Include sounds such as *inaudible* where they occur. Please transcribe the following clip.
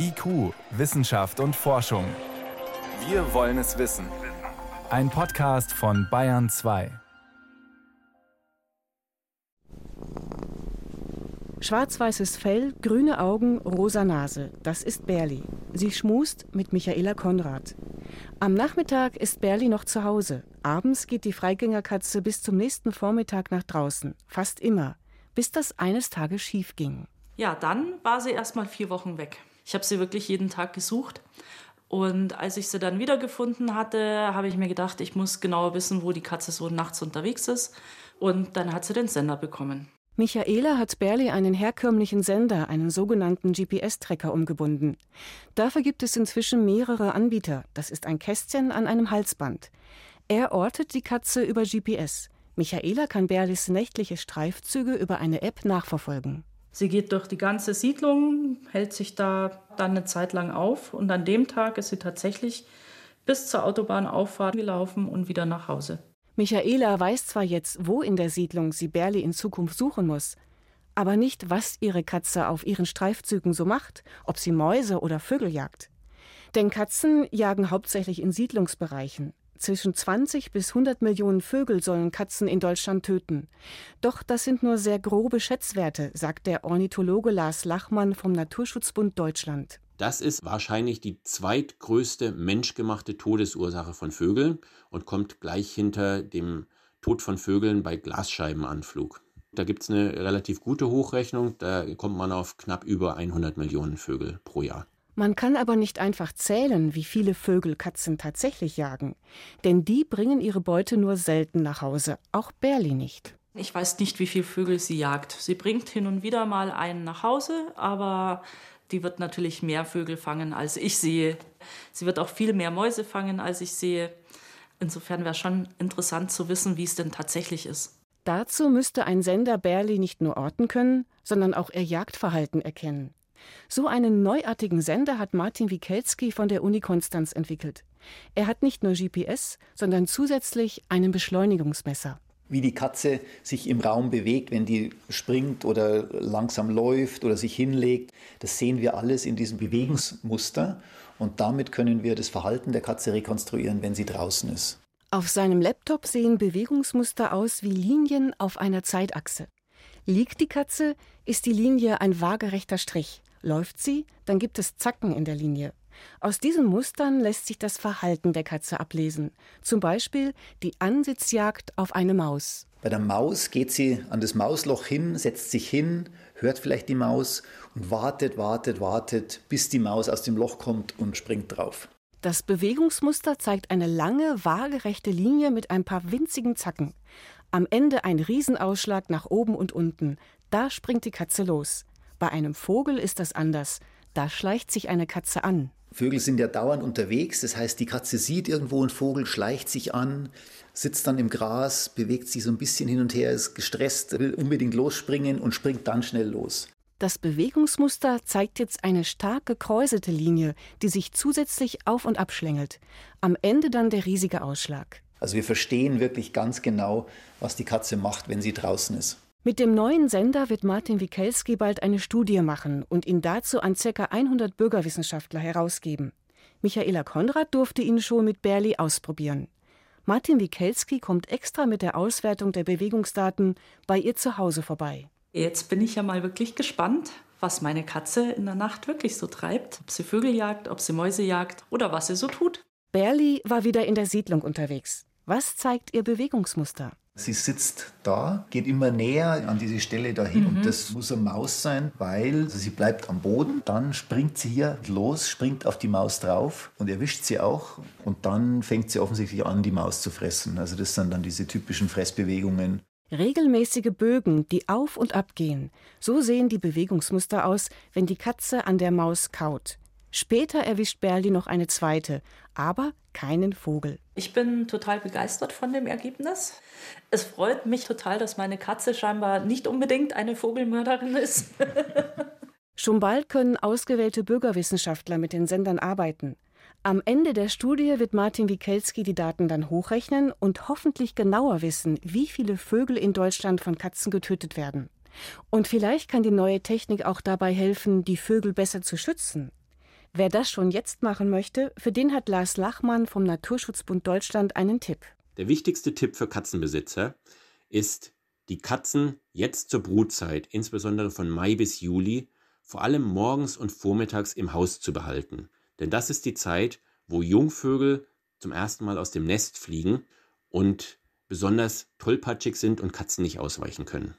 IQ, Wissenschaft und Forschung. Wir wollen es wissen. Ein Podcast von Bayern 2. Schwarz-weißes Fell, grüne Augen, rosa Nase. Das ist Berli. Sie schmust mit Michaela Konrad. Am Nachmittag ist Berli noch zu Hause. Abends geht die Freigängerkatze bis zum nächsten Vormittag nach draußen. Fast immer. Bis das eines Tages schief ging. Ja, dann war sie erst mal vier Wochen weg. Ich habe sie wirklich jeden Tag gesucht. Und als ich sie dann wiedergefunden hatte, habe ich mir gedacht, ich muss genauer wissen, wo die Katze so nachts unterwegs ist. Und dann hat sie den Sender bekommen. Michaela hat Berli einen herkömmlichen Sender, einen sogenannten GPS-Tracker, umgebunden. Dafür gibt es inzwischen mehrere Anbieter. Das ist ein Kästchen an einem Halsband. Er ortet die Katze über GPS. Michaela kann Berlis nächtliche Streifzüge über eine App nachverfolgen. Sie geht durch die ganze Siedlung, hält sich da dann eine Zeit lang auf und an dem Tag ist sie tatsächlich bis zur Autobahnauffahrt gelaufen und wieder nach Hause. Michaela weiß zwar jetzt, wo in der Siedlung sie Berli in Zukunft suchen muss, aber nicht, was ihre Katze auf ihren Streifzügen so macht, ob sie Mäuse oder Vögel jagt. Denn Katzen jagen hauptsächlich in Siedlungsbereichen. Zwischen 20 bis 100 Millionen Vögel sollen Katzen in Deutschland töten. Doch das sind nur sehr grobe Schätzwerte, sagt der Ornithologe Lars Lachmann vom Naturschutzbund Deutschland. Das ist wahrscheinlich die zweitgrößte menschgemachte Todesursache von Vögeln und kommt gleich hinter dem Tod von Vögeln bei Glasscheibenanflug. Da gibt es eine relativ gute Hochrechnung, da kommt man auf knapp über 100 Millionen Vögel pro Jahr. Man kann aber nicht einfach zählen, wie viele Vögel Katzen tatsächlich jagen, denn die bringen ihre Beute nur selten nach Hause, auch Berli nicht. Ich weiß nicht, wie viele Vögel sie jagt. Sie bringt hin und wieder mal einen nach Hause, aber die wird natürlich mehr Vögel fangen, als ich sehe. Sie wird auch viel mehr Mäuse fangen, als ich sehe. Insofern wäre schon interessant zu wissen, wie es denn tatsächlich ist. Dazu müsste ein Sender Berli nicht nur orten können, sondern auch ihr Jagdverhalten erkennen. So einen neuartigen Sender hat Martin Wikelski von der Uni Konstanz entwickelt. Er hat nicht nur GPS, sondern zusätzlich einen Beschleunigungsmesser. Wie die Katze sich im Raum bewegt, wenn die springt oder langsam läuft oder sich hinlegt, das sehen wir alles in diesem Bewegungsmuster und damit können wir das Verhalten der Katze rekonstruieren, wenn sie draußen ist. Auf seinem Laptop sehen Bewegungsmuster aus wie Linien auf einer Zeitachse. Liegt die Katze, ist die Linie ein waagerechter Strich. Läuft sie, dann gibt es Zacken in der Linie. Aus diesen Mustern lässt sich das Verhalten der Katze ablesen. Zum Beispiel die Ansitzjagd auf eine Maus. Bei der Maus geht sie an das Mausloch hin, setzt sich hin, hört vielleicht die Maus und wartet, wartet, wartet, bis die Maus aus dem Loch kommt und springt drauf. Das Bewegungsmuster zeigt eine lange, waagerechte Linie mit ein paar winzigen Zacken. Am Ende ein Riesenausschlag nach oben und unten. Da springt die Katze los. Bei einem Vogel ist das anders. Da schleicht sich eine Katze an. Vögel sind ja dauernd unterwegs, das heißt, die Katze sieht irgendwo einen Vogel, schleicht sich an, sitzt dann im Gras, bewegt sich so ein bisschen hin und her, ist gestresst, will unbedingt losspringen und springt dann schnell los. Das Bewegungsmuster zeigt jetzt eine stark gekräuselte Linie, die sich zusätzlich auf und abschlängelt. Am Ende dann der riesige Ausschlag. Also wir verstehen wirklich ganz genau, was die Katze macht, wenn sie draußen ist. Mit dem neuen Sender wird Martin Wikelski bald eine Studie machen und ihn dazu an ca. 100 Bürgerwissenschaftler herausgeben. Michaela Konrad durfte ihn schon mit Berli ausprobieren. Martin Wikelski kommt extra mit der Auswertung der Bewegungsdaten bei ihr zu Hause vorbei. Jetzt bin ich ja mal wirklich gespannt, was meine Katze in der Nacht wirklich so treibt. Ob sie Vögel jagt, ob sie Mäuse jagt oder was sie so tut. Berli war wieder in der Siedlung unterwegs. Was zeigt ihr Bewegungsmuster? Sie sitzt da, geht immer näher an diese Stelle dahin mhm. und das muss eine Maus sein, weil also sie bleibt am Boden, dann springt sie hier los, springt auf die Maus drauf und erwischt sie auch und dann fängt sie offensichtlich an, die Maus zu fressen. Also das sind dann diese typischen Fressbewegungen. Regelmäßige Bögen, die auf und ab gehen. So sehen die Bewegungsmuster aus, wenn die Katze an der Maus kaut. Später erwischt Berli noch eine zweite, aber keinen Vogel. Ich bin total begeistert von dem Ergebnis. Es freut mich total, dass meine Katze scheinbar nicht unbedingt eine Vogelmörderin ist. *laughs* Schon bald können ausgewählte Bürgerwissenschaftler mit den Sendern arbeiten. Am Ende der Studie wird Martin Wikelski die Daten dann hochrechnen und hoffentlich genauer wissen, wie viele Vögel in Deutschland von Katzen getötet werden. Und vielleicht kann die neue Technik auch dabei helfen, die Vögel besser zu schützen. Wer das schon jetzt machen möchte, für den hat Lars Lachmann vom Naturschutzbund Deutschland einen Tipp. Der wichtigste Tipp für Katzenbesitzer ist, die Katzen jetzt zur Brutzeit, insbesondere von Mai bis Juli, vor allem morgens und vormittags im Haus zu behalten. Denn das ist die Zeit, wo Jungvögel zum ersten Mal aus dem Nest fliegen und besonders tollpatschig sind und Katzen nicht ausweichen können.